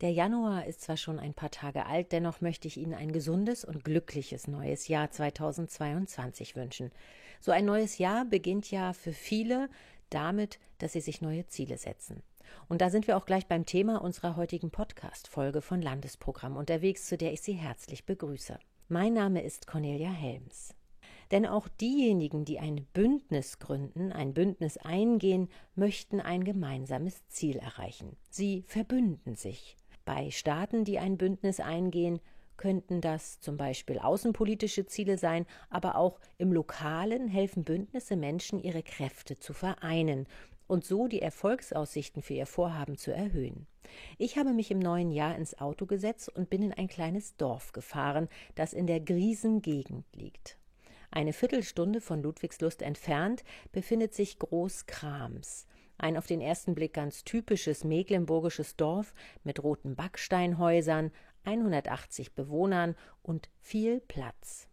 Der Januar ist zwar schon ein paar Tage alt, dennoch möchte ich Ihnen ein gesundes und glückliches neues Jahr 2022 wünschen. So ein neues Jahr beginnt ja für viele damit, dass sie sich neue Ziele setzen. Und da sind wir auch gleich beim Thema unserer heutigen Podcast-Folge von Landesprogramm unterwegs, zu der ich Sie herzlich begrüße. Mein Name ist Cornelia Helms. Denn auch diejenigen, die ein Bündnis gründen, ein Bündnis eingehen, möchten ein gemeinsames Ziel erreichen. Sie verbünden sich. Bei Staaten, die ein Bündnis eingehen, könnten das zum Beispiel außenpolitische Ziele sein, aber auch im Lokalen helfen Bündnisse Menschen, ihre Kräfte zu vereinen und so die Erfolgsaussichten für ihr Vorhaben zu erhöhen. Ich habe mich im neuen Jahr ins Auto gesetzt und bin in ein kleines Dorf gefahren, das in der Griesengegend liegt. Eine Viertelstunde von Ludwigslust entfernt befindet sich Groß Krams ein auf den ersten Blick ganz typisches mecklenburgisches Dorf mit roten Backsteinhäusern, 180 Bewohnern und viel Platz.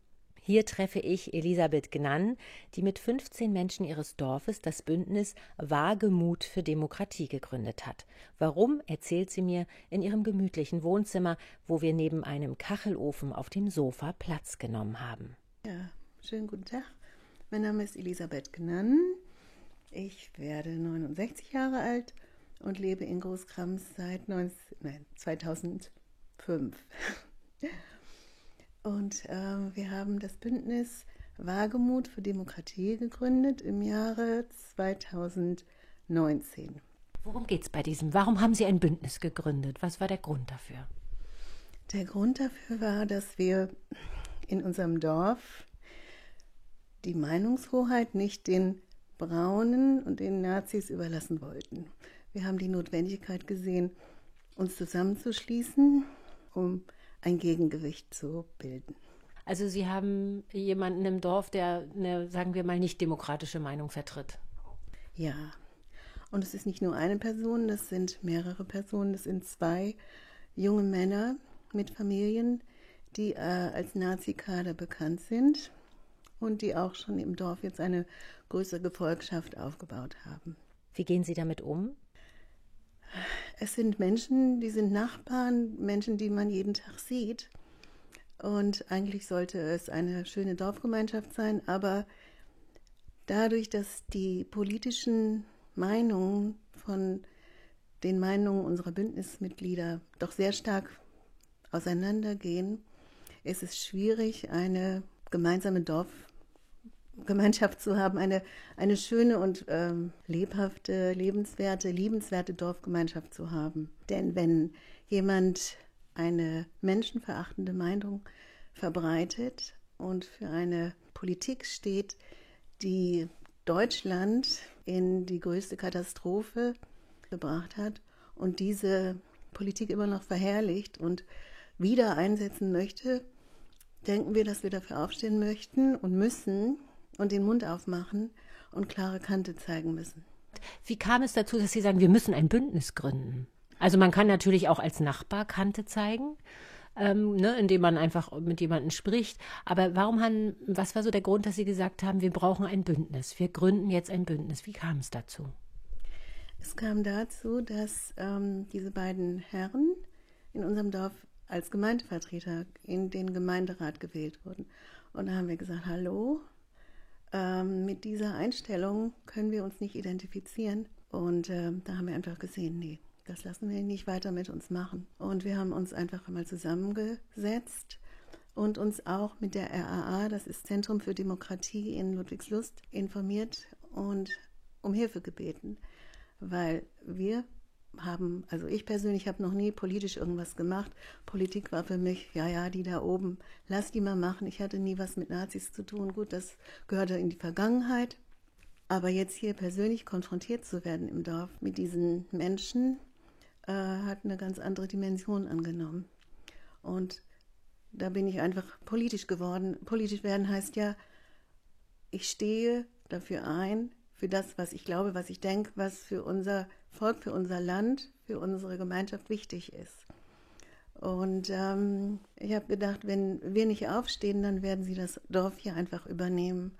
Hier treffe ich Elisabeth Gnann, die mit 15 Menschen ihres Dorfes das Bündnis Wagemut für Demokratie gegründet hat. Warum, erzählt sie mir in ihrem gemütlichen Wohnzimmer, wo wir neben einem Kachelofen auf dem Sofa Platz genommen haben. Ja, schönen guten Tag. Mein Name ist Elisabeth Gnann. Ich werde 69 Jahre alt und lebe in Großkrams seit 19, nein, 2005. Und äh, wir haben das Bündnis Wagemut für Demokratie gegründet im Jahre 2019. Worum geht es bei diesem? Warum haben Sie ein Bündnis gegründet? Was war der Grund dafür? Der Grund dafür war, dass wir in unserem Dorf die Meinungshoheit nicht den Braunen und den Nazis überlassen wollten. Wir haben die Notwendigkeit gesehen, uns zusammenzuschließen, um ein Gegengewicht zu bilden. Also Sie haben jemanden im Dorf, der eine, sagen wir mal, nicht demokratische Meinung vertritt. Ja. Und es ist nicht nur eine Person, das sind mehrere Personen, das sind zwei junge Männer mit Familien, die äh, als Nazi-Kader bekannt sind und die auch schon im Dorf jetzt eine größere Gefolgschaft aufgebaut haben. Wie gehen Sie damit um? Es sind Menschen, die sind Nachbarn, Menschen, die man jeden Tag sieht. Und eigentlich sollte es eine schöne Dorfgemeinschaft sein, aber dadurch, dass die politischen Meinungen von den Meinungen unserer Bündnismitglieder doch sehr stark auseinandergehen, ist es schwierig, eine gemeinsame Dorfgemeinschaft zu haben, eine, eine schöne und ähm, lebhafte, lebenswerte, liebenswerte Dorfgemeinschaft zu haben. Denn wenn jemand eine menschenverachtende Meinung verbreitet und für eine Politik steht, die Deutschland in die größte Katastrophe gebracht hat und diese Politik immer noch verherrlicht und wieder einsetzen möchte, denken wir, dass wir dafür aufstehen möchten und müssen und den Mund aufmachen und klare Kante zeigen müssen. Wie kam es dazu, dass Sie sagen, wir müssen ein Bündnis gründen? Also man kann natürlich auch als Nachbar Kante zeigen, ähm, ne, indem man einfach mit jemandem spricht. Aber warum haben, was war so der Grund, dass Sie gesagt haben, wir brauchen ein Bündnis, wir gründen jetzt ein Bündnis? Wie kam es dazu? Es kam dazu, dass ähm, diese beiden Herren in unserem Dorf als Gemeindevertreter in den Gemeinderat gewählt wurden. Und da haben wir gesagt, hallo, ähm, mit dieser Einstellung können wir uns nicht identifizieren. Und äh, da haben wir einfach gesehen, nee, das lassen wir nicht weiter mit uns machen. Und wir haben uns einfach einmal zusammengesetzt und uns auch mit der RAA, das ist Zentrum für Demokratie in Ludwigslust, informiert und um Hilfe gebeten, weil wir haben, also ich persönlich habe noch nie politisch irgendwas gemacht. Politik war für mich, ja, ja, die da oben, lass die mal machen. Ich hatte nie was mit Nazis zu tun. Gut, das gehörte in die Vergangenheit. Aber jetzt hier persönlich konfrontiert zu werden im Dorf mit diesen Menschen, äh, hat eine ganz andere Dimension angenommen. Und da bin ich einfach politisch geworden. Politisch werden heißt ja, ich stehe dafür ein, für das, was ich glaube, was ich denke, was für unser Volk, für unser Land, für unsere Gemeinschaft wichtig ist. Und ähm, ich habe gedacht, wenn wir nicht aufstehen, dann werden sie das Dorf hier einfach übernehmen.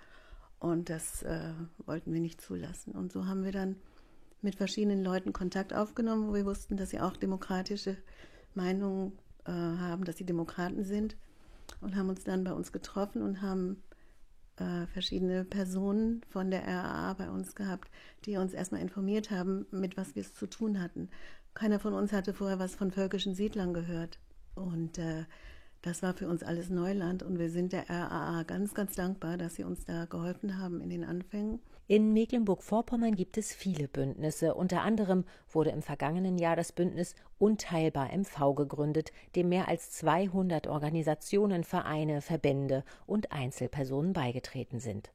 Und das äh, wollten wir nicht zulassen. Und so haben wir dann mit verschiedenen Leuten Kontakt aufgenommen, wo wir wussten, dass sie auch demokratische Meinung äh, haben, dass sie Demokraten sind und haben uns dann bei uns getroffen und haben äh, verschiedene Personen von der RAA bei uns gehabt, die uns erstmal informiert haben, mit was wir es zu tun hatten. Keiner von uns hatte vorher was von völkischen Siedlern gehört. Und äh, das war für uns alles Neuland und wir sind der RAA ganz, ganz dankbar, dass sie uns da geholfen haben in den Anfängen. In Mecklenburg-Vorpommern gibt es viele Bündnisse. Unter anderem wurde im vergangenen Jahr das Bündnis Unteilbar MV gegründet, dem mehr als 200 Organisationen, Vereine, Verbände und Einzelpersonen beigetreten sind.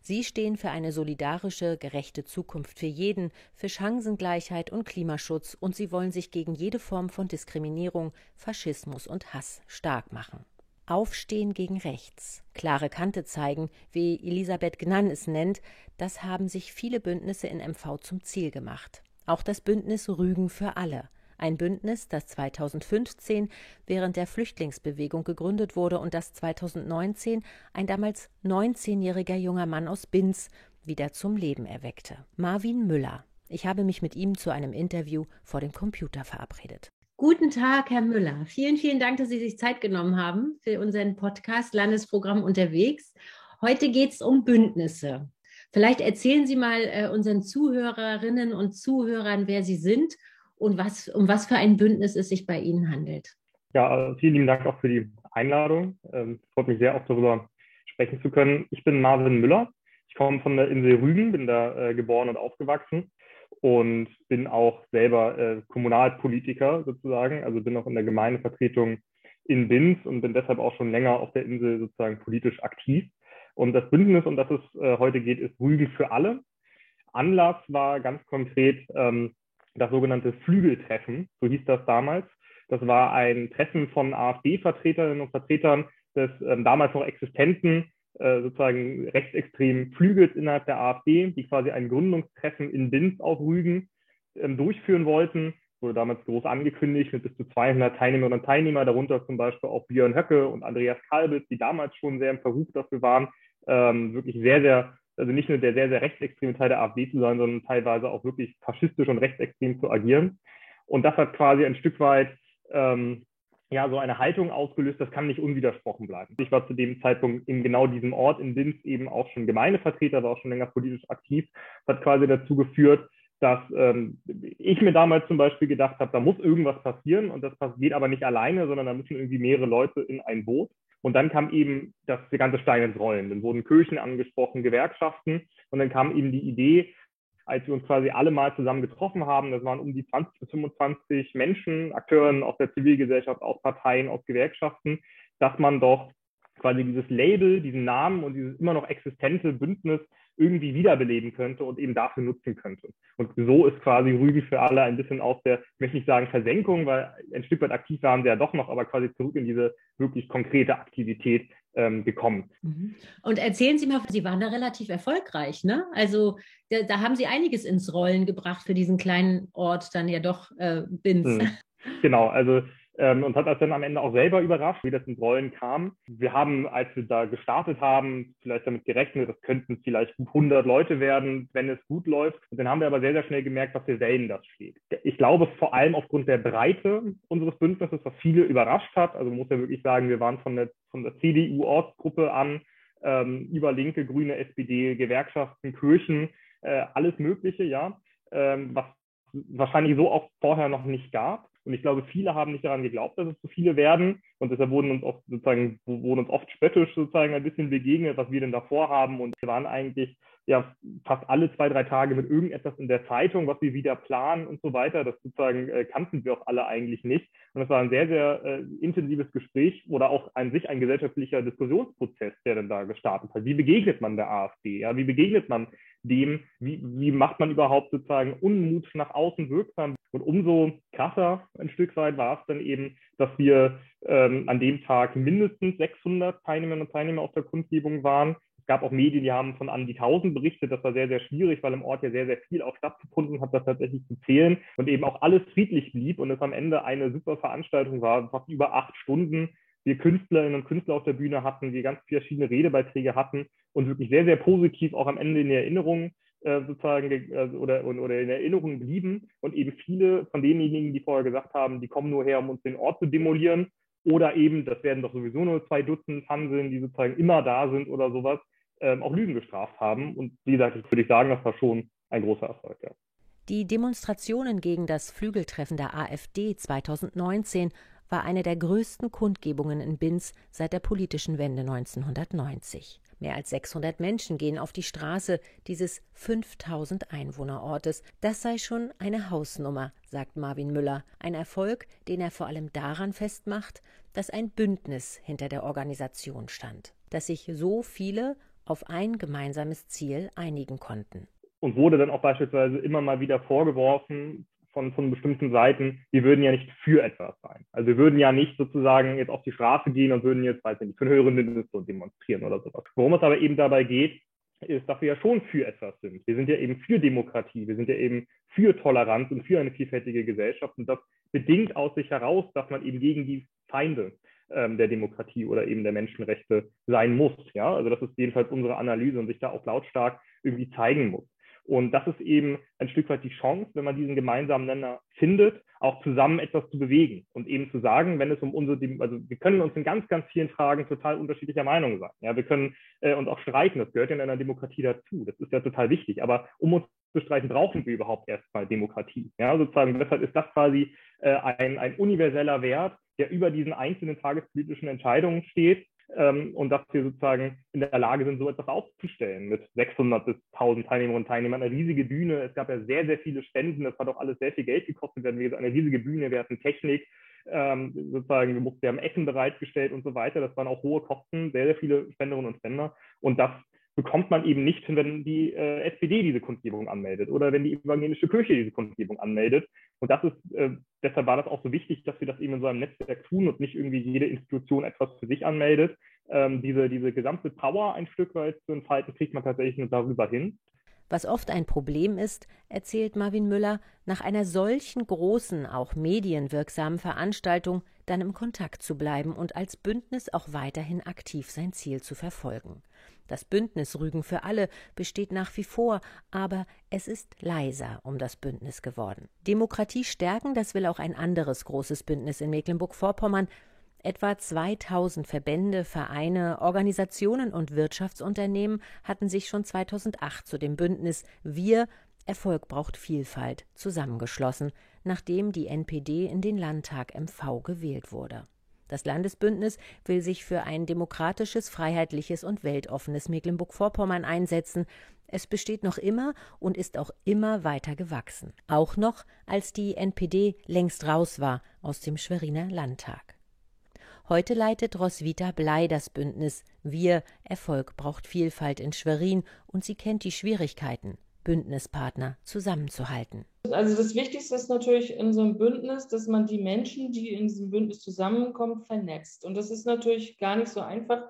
Sie stehen für eine solidarische, gerechte Zukunft für jeden, für Chancengleichheit und Klimaschutz und sie wollen sich gegen jede Form von Diskriminierung, Faschismus und Hass stark machen. Aufstehen gegen rechts, klare Kante zeigen, wie Elisabeth Gnann es nennt, das haben sich viele Bündnisse in MV zum Ziel gemacht. Auch das Bündnis Rügen für alle, ein Bündnis, das 2015 während der Flüchtlingsbewegung gegründet wurde und das 2019 ein damals 19-jähriger junger Mann aus Binz wieder zum Leben erweckte. Marvin Müller. Ich habe mich mit ihm zu einem Interview vor dem Computer verabredet. Guten Tag, Herr Müller. Vielen, vielen Dank, dass Sie sich Zeit genommen haben für unseren Podcast Landesprogramm unterwegs. Heute geht es um Bündnisse. Vielleicht erzählen Sie mal äh, unseren Zuhörerinnen und Zuhörern, wer Sie sind und was, um was für ein Bündnis es sich bei Ihnen handelt. Ja, vielen lieben Dank auch für die Einladung. Ähm, freut mich sehr, auch darüber sprechen zu können. Ich bin Marvin Müller. Ich komme von der Insel Rügen, bin da äh, geboren und aufgewachsen und bin auch selber äh, Kommunalpolitiker sozusagen, also bin auch in der Gemeindevertretung in Binz und bin deshalb auch schon länger auf der Insel sozusagen politisch aktiv. Und das Bündnis, um das es äh, heute geht, ist Rügen für alle. Anlass war ganz konkret ähm, das sogenannte Flügeltreffen, so hieß das damals. Das war ein Treffen von AfD-Vertreterinnen und Vertretern des ähm, damals noch existenten äh, sozusagen rechtsextremen Flügels innerhalb der AfD, die quasi ein Gründungstreffen in Binz auf Rügen ähm, durchführen wollten. Wurde damals groß angekündigt mit bis zu 200 Teilnehmerinnen und Teilnehmern, darunter zum Beispiel auch Björn Höcke und Andreas Kalbitz, die damals schon sehr im Verruf dafür waren, ähm, wirklich sehr, sehr, also nicht nur der sehr, sehr rechtsextreme Teil der AfD zu sein, sondern teilweise auch wirklich faschistisch und rechtsextrem zu agieren. Und das hat quasi ein Stück weit ähm, ja, so eine Haltung ausgelöst, das kann nicht unwidersprochen bleiben. Ich war zu dem Zeitpunkt in genau diesem Ort in Linz eben auch schon Gemeindevertreter, war auch schon länger politisch aktiv, das hat quasi dazu geführt, dass ähm, ich mir damals zum Beispiel gedacht habe, da muss irgendwas passieren und das geht aber nicht alleine, sondern da müssen irgendwie mehrere Leute in ein Boot. Und dann kam eben das ganze Stein ins Rollen. Dann wurden Kirchen angesprochen, Gewerkschaften und dann kam eben die Idee, als wir uns quasi alle mal zusammen getroffen haben. Das waren um die 20 bis 25 Menschen, Akteuren aus der Zivilgesellschaft, aus Parteien, aus Gewerkschaften, dass man doch quasi dieses Label, diesen Namen und dieses immer noch existente Bündnis irgendwie wiederbeleben könnte und eben dafür nutzen könnte. Und so ist quasi Rügen für alle ein bisschen aus der, ich möchte nicht sagen Versenkung, weil ein Stück weit aktiv waren sie ja doch noch, aber quasi zurück in diese wirklich konkrete Aktivität ähm, gekommen. Mhm. Und erzählen Sie mal, Sie waren da relativ erfolgreich, ne? Also da, da, haben Sie einiges ins Rollen gebracht für diesen kleinen Ort, dann ja doch äh, Binz. Mhm. Genau, also ähm, uns hat das dann am Ende auch selber überrascht, wie das ins Rollen kam. Wir haben, als wir da gestartet haben, vielleicht damit gerechnet, das könnten vielleicht 100 Leute werden, wenn es gut läuft. Und dann haben wir aber sehr, sehr schnell gemerkt, was für Wellen das schlägt. Ich glaube vor allem aufgrund der Breite unseres Bündnisses, was viele überrascht hat. Also muss ja wirklich sagen, wir waren von der, von der CDU-Ortsgruppe an ähm, über Linke, Grüne, SPD, Gewerkschaften, Kirchen, äh, alles Mögliche, ja, ähm, was wahrscheinlich so auch vorher noch nicht gab. Und ich glaube, viele haben nicht daran geglaubt, dass es so viele werden. Und deshalb wurden uns oft sozusagen, wurden uns oft spöttisch sozusagen ein bisschen begegnet, was wir denn davor haben. Und wir waren eigentlich ja fast alle zwei, drei Tage mit irgendetwas in der Zeitung, was wir wieder planen und so weiter. Das sozusagen äh, kannten wir auch alle eigentlich nicht. Und es war ein sehr, sehr äh, intensives Gespräch oder auch an sich ein gesellschaftlicher Diskussionsprozess, der dann da gestartet hat. Wie begegnet man der AfD? Ja, wie begegnet man dem, wie, wie macht man überhaupt sozusagen Unmut nach außen wirksam? Und umso krasser ein Stück weit war es dann eben, dass wir ähm, an dem Tag mindestens 600 Teilnehmerinnen und Teilnehmer auf der Kundgebung waren gab auch Medien, die haben von an die 1000 berichtet. Das war sehr, sehr schwierig, weil im Ort ja sehr, sehr viel auch stattgefunden hat, das tatsächlich zu zählen und eben auch alles friedlich blieb und es am Ende eine super Veranstaltung war, fast über acht Stunden. Wir Künstlerinnen und Künstler auf der Bühne hatten, wir ganz verschiedene Redebeiträge hatten und wirklich sehr, sehr positiv auch am Ende in Erinnerung äh, sozusagen äh, oder, oder in Erinnerung blieben und eben viele von denjenigen, die vorher gesagt haben, die kommen nur her, um uns den Ort zu demolieren oder eben, das werden doch sowieso nur zwei Dutzend Hanseln, die sozusagen immer da sind oder sowas, ähm, auch Lügen gestraft haben. Und wie gesagt, ich würde sagen, das war schon ein großer Erfolg. Ja. Die Demonstrationen gegen das Flügeltreffen der AfD 2019 war eine der größten Kundgebungen in Binz seit der politischen Wende 1990. Mehr als 600 Menschen gehen auf die Straße dieses 5000 Einwohnerortes. Das sei schon eine Hausnummer, sagt Marvin Müller. Ein Erfolg, den er vor allem daran festmacht, dass ein Bündnis hinter der Organisation stand, dass sich so viele auf ein gemeinsames Ziel einigen konnten. Und wurde dann auch beispielsweise immer mal wieder vorgeworfen, von, von bestimmten Seiten, wir würden ja nicht für etwas sein. Also wir würden ja nicht sozusagen jetzt auf die Straße gehen und würden jetzt, weiß nicht, für eine höhere Mindestlohn demonstrieren oder sowas. Worum es aber eben dabei geht, ist, dass wir ja schon für etwas sind. Wir sind ja eben für Demokratie, wir sind ja eben für Toleranz und für eine vielfältige Gesellschaft. Und das bedingt aus sich heraus, dass man eben gegen die Feinde ähm, der Demokratie oder eben der Menschenrechte sein muss. Ja, also das ist jedenfalls unsere Analyse und sich da auch lautstark irgendwie zeigen muss. Und das ist eben ein Stück weit die Chance, wenn man diesen gemeinsamen Nenner findet, auch zusammen etwas zu bewegen und eben zu sagen, wenn es um unsere, also wir können uns in ganz, ganz vielen Fragen total unterschiedlicher Meinung sein. Ja, wir können äh, uns auch streiten, das gehört ja in einer Demokratie dazu. Das ist ja total wichtig. Aber um uns zu streiten, brauchen wir überhaupt erstmal Demokratie. Ja, sozusagen, deshalb ist das quasi äh, ein, ein universeller Wert, der über diesen einzelnen tagespolitischen Entscheidungen steht ähm, und dass wir sozusagen in der Lage sind, so etwas aufzustellen mit 600 bis 1000 Teilnehmerinnen und Teilnehmern. Eine riesige Bühne. Es gab ja sehr, sehr viele Spenden. Das hat auch alles sehr viel Geld gekostet. Wir hatten eine riesige Bühne, wir hatten Technik. Ähm, sozusagen, wir, mussten, wir haben Essen bereitgestellt und so weiter. Das waren auch hohe Kosten, sehr, sehr viele Spenderinnen und Spender. Und das bekommt man eben nicht, wenn die äh, SPD diese Kundgebung anmeldet oder wenn die evangelische Kirche diese Kundgebung anmeldet. Und das ist, äh, deshalb war das auch so wichtig, dass wir das eben in so einem Netzwerk tun und nicht irgendwie jede Institution etwas für sich anmeldet. Ähm, diese, diese gesamte Power ein Stück weit zu entfalten, kriegt man tatsächlich nur darüber hin. Was oft ein Problem ist, erzählt Marvin Müller, nach einer solchen großen, auch medienwirksamen Veranstaltung dann im Kontakt zu bleiben und als Bündnis auch weiterhin aktiv sein Ziel zu verfolgen. Das Bündnis Rügen für alle besteht nach wie vor, aber es ist leiser um das Bündnis geworden. Demokratie stärken, das will auch ein anderes großes Bündnis in Mecklenburg-Vorpommern. Etwa 2000 Verbände, Vereine, Organisationen und Wirtschaftsunternehmen hatten sich schon 2008 zu dem Bündnis Wir Erfolg braucht Vielfalt zusammengeschlossen, nachdem die NPD in den Landtag MV gewählt wurde. Das Landesbündnis will sich für ein demokratisches, freiheitliches und weltoffenes Mecklenburg-Vorpommern einsetzen. Es besteht noch immer und ist auch immer weiter gewachsen. Auch noch, als die NPD längst raus war aus dem Schweriner Landtag. Heute leitet Roswitha Blei das Bündnis Wir Erfolg braucht Vielfalt in Schwerin und sie kennt die Schwierigkeiten. Bündnispartner zusammenzuhalten? Also das Wichtigste ist natürlich in so einem Bündnis, dass man die Menschen, die in diesem Bündnis zusammenkommen, vernetzt. Und das ist natürlich gar nicht so einfach,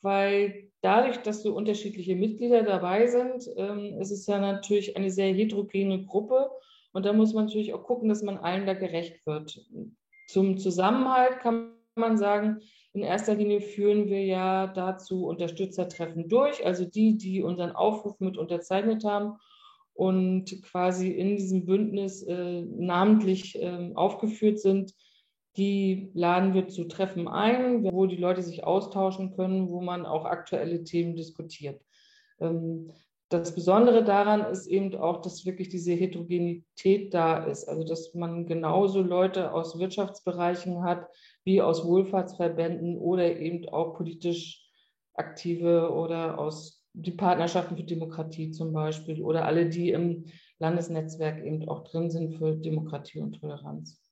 weil dadurch, dass so unterschiedliche Mitglieder dabei sind, ähm, ist es ja natürlich eine sehr heterogene Gruppe. Und da muss man natürlich auch gucken, dass man allen da gerecht wird. Zum Zusammenhalt kann man sagen, in erster Linie führen wir ja dazu Unterstützertreffen durch, also die, die unseren Aufruf mit unterzeichnet haben und quasi in diesem Bündnis äh, namentlich äh, aufgeführt sind, die laden wir zu Treffen ein, wo die Leute sich austauschen können, wo man auch aktuelle Themen diskutiert. Ähm, das Besondere daran ist eben auch, dass wirklich diese Heterogenität da ist. Also, dass man genauso Leute aus Wirtschaftsbereichen hat, wie aus Wohlfahrtsverbänden oder eben auch politisch aktive oder aus die Partnerschaften für Demokratie zum Beispiel oder alle, die im Landesnetzwerk eben auch drin sind für Demokratie und Toleranz.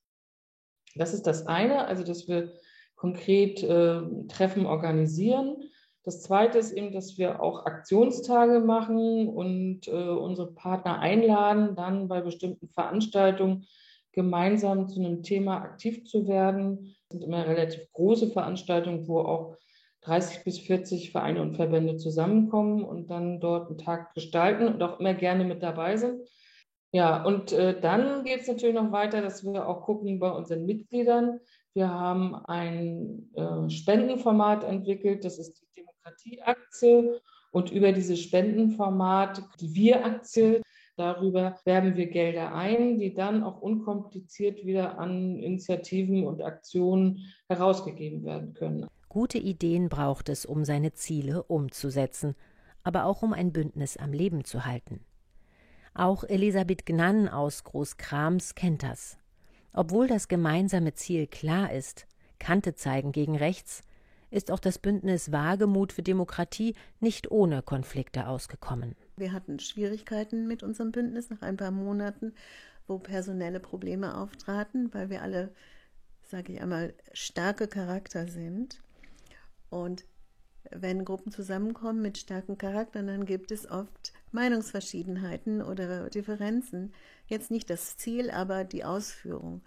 Das ist das eine, also dass wir konkret äh, Treffen organisieren. Das zweite ist eben, dass wir auch Aktionstage machen und äh, unsere Partner einladen, dann bei bestimmten Veranstaltungen gemeinsam zu einem Thema aktiv zu werden. Das sind immer relativ große Veranstaltungen, wo auch 30 bis 40 Vereine und Verbände zusammenkommen und dann dort einen Tag gestalten und auch immer gerne mit dabei sind. Ja, und äh, dann geht es natürlich noch weiter, dass wir auch gucken bei unseren Mitgliedern. Wir haben ein äh, Spendenformat entwickelt, das ist die Demokratieaktie. Und über dieses Spendenformat, die Wir-Aktie, darüber werben wir Gelder ein, die dann auch unkompliziert wieder an Initiativen und Aktionen herausgegeben werden können. Gute Ideen braucht es, um seine Ziele umzusetzen, aber auch um ein Bündnis am Leben zu halten. Auch Elisabeth Gnann aus Großkrams kennt das. Obwohl das gemeinsame Ziel klar ist, Kante zeigen gegen rechts, ist auch das Bündnis Wagemut für Demokratie nicht ohne Konflikte ausgekommen. Wir hatten Schwierigkeiten mit unserem Bündnis nach ein paar Monaten, wo personelle Probleme auftraten, weil wir alle, sage ich einmal, starke Charakter sind. Und wenn Gruppen zusammenkommen mit starken Charakteren, dann gibt es oft Meinungsverschiedenheiten oder Differenzen. Jetzt nicht das Ziel, aber die Ausführung.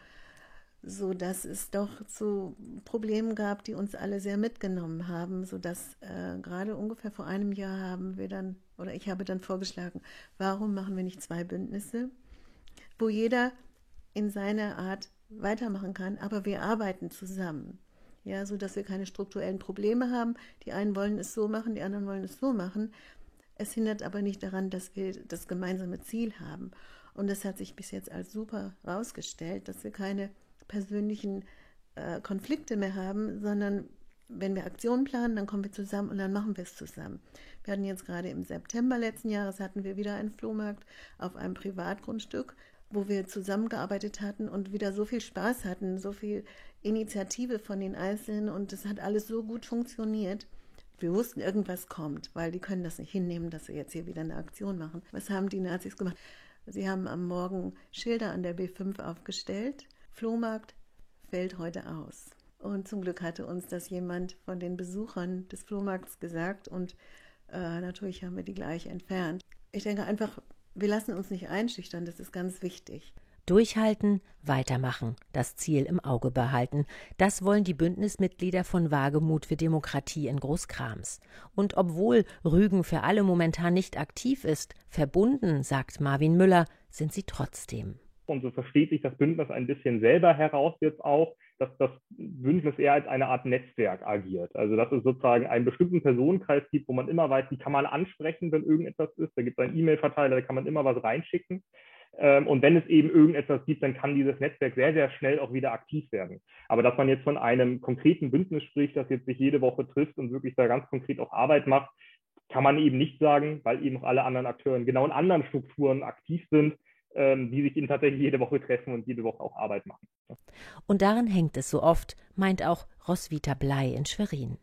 So dass es doch zu Problemen gab, die uns alle sehr mitgenommen haben, so dass äh, gerade ungefähr vor einem Jahr haben wir dann, oder ich habe dann vorgeschlagen, warum machen wir nicht zwei Bündnisse, wo jeder in seiner Art weitermachen kann, aber wir arbeiten zusammen ja, so dass wir keine strukturellen Probleme haben. Die einen wollen es so machen, die anderen wollen es so machen. Es hindert aber nicht daran, dass wir das gemeinsame Ziel haben. Und das hat sich bis jetzt als super herausgestellt, dass wir keine persönlichen äh, Konflikte mehr haben, sondern wenn wir Aktionen planen, dann kommen wir zusammen und dann machen wir es zusammen. Wir hatten jetzt gerade im September letzten Jahres hatten wir wieder einen Flohmarkt auf einem Privatgrundstück, wo wir zusammengearbeitet hatten und wieder so viel Spaß hatten, so viel Initiative von den Einzelnen und das hat alles so gut funktioniert. Wir wussten, irgendwas kommt, weil die können das nicht hinnehmen, dass wir jetzt hier wieder eine Aktion machen. Was haben die Nazis gemacht? Sie haben am Morgen Schilder an der B5 aufgestellt. Flohmarkt fällt heute aus. Und zum Glück hatte uns das jemand von den Besuchern des Flohmarkts gesagt und äh, natürlich haben wir die gleich entfernt. Ich denke einfach, wir lassen uns nicht einschüchtern, das ist ganz wichtig. Durchhalten, weitermachen, das Ziel im Auge behalten. Das wollen die Bündnismitglieder von Wagemut für Demokratie in Großkrams. Und obwohl Rügen für alle momentan nicht aktiv ist, verbunden, sagt Marvin Müller, sind sie trotzdem. Und so versteht sich das Bündnis ein bisschen selber heraus jetzt auch, dass das Bündnis eher als eine Art Netzwerk agiert. Also dass es sozusagen einen bestimmten Personenkreis gibt, wo man immer weiß, wie kann man ansprechen, wenn irgendetwas ist. Da gibt es einen E-Mail-Verteiler, da kann man immer was reinschicken. Ähm, und wenn es eben irgendetwas gibt, dann kann dieses Netzwerk sehr, sehr schnell auch wieder aktiv werden. Aber dass man jetzt von einem konkreten Bündnis spricht, das jetzt sich jede Woche trifft und wirklich da ganz konkret auch Arbeit macht, kann man eben nicht sagen, weil eben auch alle anderen Akteure genau in anderen Strukturen aktiv sind, die sich eben tatsächlich jede Woche treffen und jede Woche auch Arbeit machen. Und darin hängt es so oft, meint auch Roswitha Blei in Schwerin.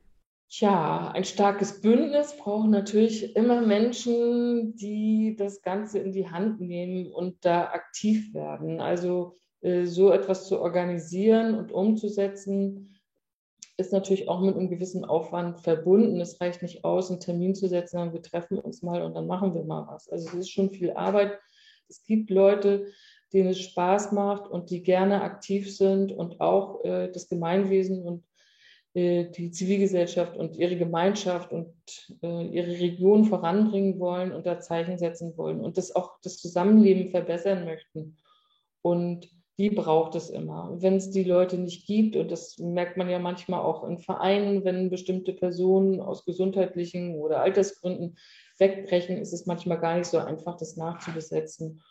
Tja, ein starkes Bündnis braucht natürlich immer Menschen, die das Ganze in die Hand nehmen und da aktiv werden. Also äh, so etwas zu organisieren und umzusetzen, ist natürlich auch mit einem gewissen Aufwand verbunden. Es reicht nicht aus, einen Termin zu setzen, sondern wir treffen uns mal und dann machen wir mal was. Also es ist schon viel Arbeit. Es gibt Leute, denen es Spaß macht und die gerne aktiv sind und auch äh, das Gemeinwesen und äh, die Zivilgesellschaft und ihre Gemeinschaft und äh, ihre Region voranbringen wollen und da Zeichen setzen wollen und das auch das Zusammenleben verbessern möchten. Und die braucht es immer. Wenn es die Leute nicht gibt, und das merkt man ja manchmal auch in Vereinen, wenn bestimmte Personen aus gesundheitlichen oder Altersgründen wegbrechen, ist es manchmal gar nicht so einfach, das nachzubesetzen.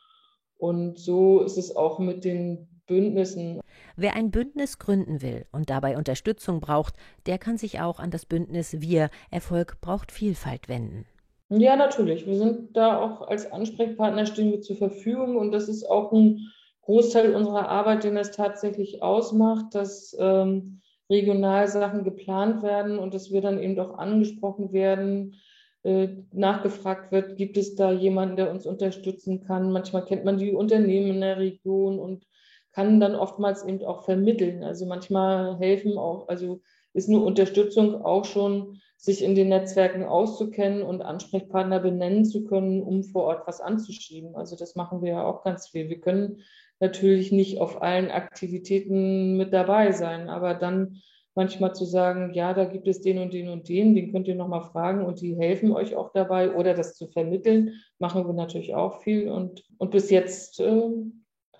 Und so ist es auch mit den Bündnissen. Wer ein Bündnis gründen will und dabei Unterstützung braucht, der kann sich auch an das Bündnis Wir Erfolg braucht Vielfalt wenden. Ja, natürlich. Wir sind da auch als Ansprechpartner stehen wir zur Verfügung und das ist auch ein Großteil unserer Arbeit, den es tatsächlich ausmacht, dass ähm, Regionalsachen geplant werden und dass wir dann eben auch angesprochen werden, nachgefragt wird, gibt es da jemanden, der uns unterstützen kann. Manchmal kennt man die Unternehmen in der Region und kann dann oftmals eben auch vermitteln. Also manchmal helfen auch, also ist eine Unterstützung auch schon, sich in den Netzwerken auszukennen und Ansprechpartner benennen zu können, um vor Ort was anzuschieben. Also das machen wir ja auch ganz viel. Wir können natürlich nicht auf allen Aktivitäten mit dabei sein, aber dann manchmal zu sagen, ja, da gibt es den und den und den, den könnt ihr nochmal fragen und die helfen euch auch dabei oder das zu vermitteln, machen wir natürlich auch viel und, und bis jetzt äh,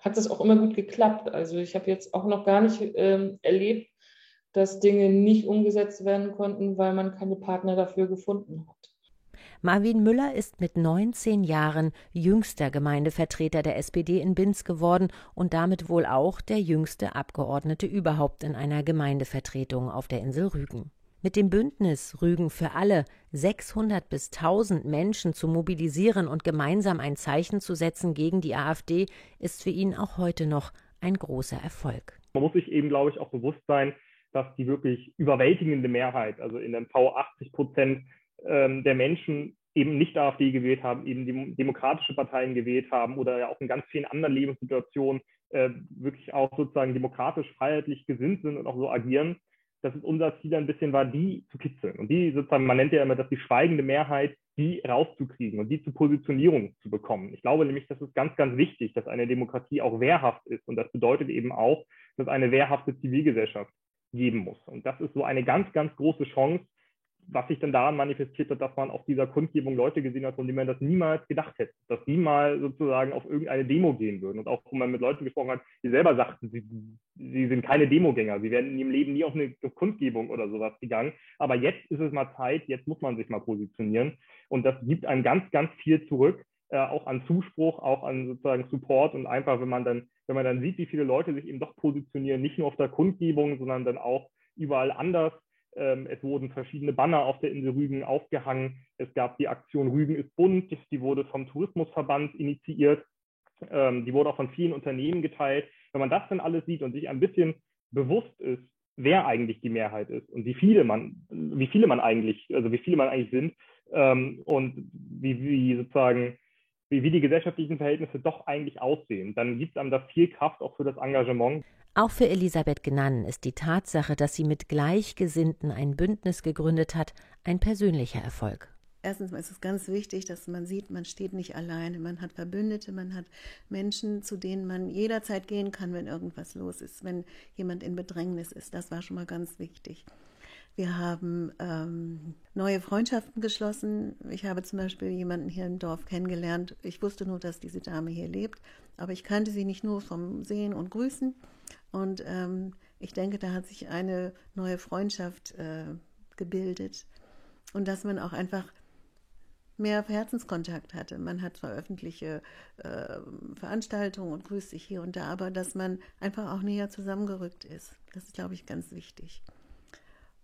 hat das auch immer gut geklappt. Also ich habe jetzt auch noch gar nicht ähm, erlebt, dass Dinge nicht umgesetzt werden konnten, weil man keine Partner dafür gefunden hat. Marvin Müller ist mit 19 Jahren jüngster Gemeindevertreter der SPD in Binz geworden und damit wohl auch der jüngste Abgeordnete überhaupt in einer Gemeindevertretung auf der Insel Rügen. Mit dem Bündnis Rügen für alle 600 bis 1000 Menschen zu mobilisieren und gemeinsam ein Zeichen zu setzen gegen die AfD ist für ihn auch heute noch ein großer Erfolg. Man muss sich eben, glaube ich, auch bewusst sein, dass die wirklich überwältigende Mehrheit, also in MV 80 Prozent ähm, der Menschen eben nicht AfD gewählt haben, eben demokratische Parteien gewählt haben oder ja auch in ganz vielen anderen Lebenssituationen äh, wirklich auch sozusagen demokratisch, freiheitlich gesinnt sind und auch so agieren, dass es unser Ziel ein bisschen war, die zu kitzeln. Und die sozusagen, man nennt ja immer das die schweigende Mehrheit, die rauszukriegen und die zu Positionierung zu bekommen. Ich glaube nämlich, das ist ganz, ganz wichtig, dass eine Demokratie auch wehrhaft ist. Und das bedeutet eben auch, dass eine wehrhafte Zivilgesellschaft geben muss. Und das ist so eine ganz, ganz große Chance, was sich dann daran manifestiert hat, dass man auf dieser Kundgebung Leute gesehen hat, von denen man das niemals gedacht hätte, dass die mal sozusagen auf irgendeine Demo gehen würden. Und auch, wo man mit Leuten gesprochen hat, die selber sagten, sie, sie sind keine Demogänger, sie werden in ihrem Leben nie auf eine Kundgebung oder sowas gegangen. Aber jetzt ist es mal Zeit, jetzt muss man sich mal positionieren. Und das gibt einem ganz, ganz viel zurück, äh, auch an Zuspruch, auch an sozusagen Support und einfach, wenn man dann, wenn man dann sieht, wie viele Leute sich eben doch positionieren, nicht nur auf der Kundgebung, sondern dann auch überall anders es wurden verschiedene Banner auf der Insel Rügen aufgehangen. Es gab die Aktion Rügen ist bunt, die wurde vom Tourismusverband initiiert. Ähm, die wurde auch von vielen Unternehmen geteilt. Wenn man das dann alles sieht und sich ein bisschen bewusst ist, wer eigentlich die Mehrheit ist und wie viele man, wie viele man eigentlich, also wie viele man eigentlich sind ähm, und wie, wie sozusagen wie, wie die gesellschaftlichen Verhältnisse doch eigentlich aussehen, dann gibt es einem da viel Kraft auch für das Engagement. Auch für Elisabeth Gnann ist die Tatsache, dass sie mit Gleichgesinnten ein Bündnis gegründet hat, ein persönlicher Erfolg. Erstens ist es ganz wichtig, dass man sieht, man steht nicht alleine. Man hat Verbündete, man hat Menschen, zu denen man jederzeit gehen kann, wenn irgendwas los ist, wenn jemand in Bedrängnis ist. Das war schon mal ganz wichtig. Wir haben ähm, neue Freundschaften geschlossen. Ich habe zum Beispiel jemanden hier im Dorf kennengelernt. Ich wusste nur, dass diese Dame hier lebt, aber ich kannte sie nicht nur vom Sehen und Grüßen. Und ähm, ich denke, da hat sich eine neue Freundschaft äh, gebildet und dass man auch einfach mehr Herzenskontakt hatte. Man hat zwar öffentliche äh, Veranstaltungen und grüßt sich hier und da, aber dass man einfach auch näher zusammengerückt ist. Das ist, glaube ich, ganz wichtig.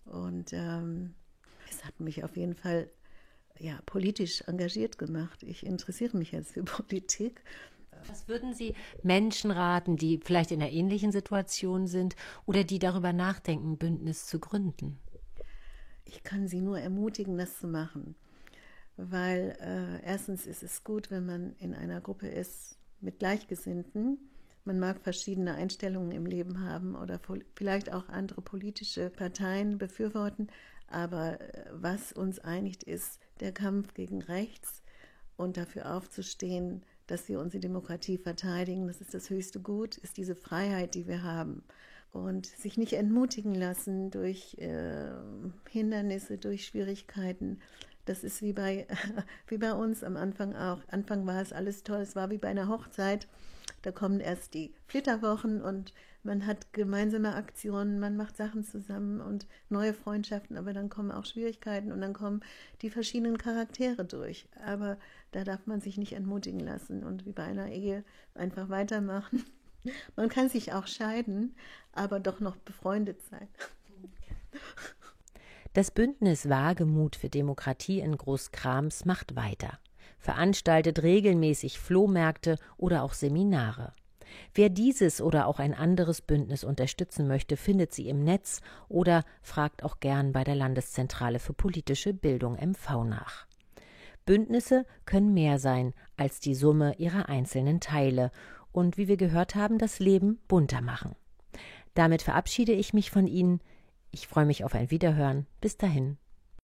Und ähm, es hat mich auf jeden Fall ja, politisch engagiert gemacht. Ich interessiere mich jetzt für Politik was würden Sie Menschen raten, die vielleicht in einer ähnlichen Situation sind oder die darüber nachdenken, ein Bündnis zu gründen? Ich kann Sie nur ermutigen, das zu machen. Weil äh, erstens ist es gut, wenn man in einer Gruppe ist mit Gleichgesinnten. Man mag verschiedene Einstellungen im Leben haben oder vielleicht auch andere politische Parteien befürworten. Aber äh, was uns einigt, ist der Kampf gegen rechts und dafür aufzustehen, dass wir unsere Demokratie verteidigen. Das ist das höchste Gut, ist diese Freiheit, die wir haben. Und sich nicht entmutigen lassen durch äh, Hindernisse, durch Schwierigkeiten. Das ist wie bei, wie bei uns am Anfang auch. Anfang war es alles toll. Es war wie bei einer Hochzeit. Da kommen erst die Flitterwochen und man hat gemeinsame Aktionen, man macht Sachen zusammen und neue Freundschaften, aber dann kommen auch Schwierigkeiten und dann kommen die verschiedenen Charaktere durch. Aber da darf man sich nicht entmutigen lassen und wie bei einer Ehe einfach weitermachen. Man kann sich auch scheiden, aber doch noch befreundet sein. Das Bündnis Wagemut für Demokratie in Großkrams macht weiter, veranstaltet regelmäßig Flohmärkte oder auch Seminare. Wer dieses oder auch ein anderes Bündnis unterstützen möchte, findet sie im Netz oder fragt auch gern bei der Landeszentrale für politische Bildung MV nach. Bündnisse können mehr sein als die Summe ihrer einzelnen Teile und wie wir gehört haben, das Leben bunter machen. Damit verabschiede ich mich von Ihnen. Ich freue mich auf ein Wiederhören. Bis dahin.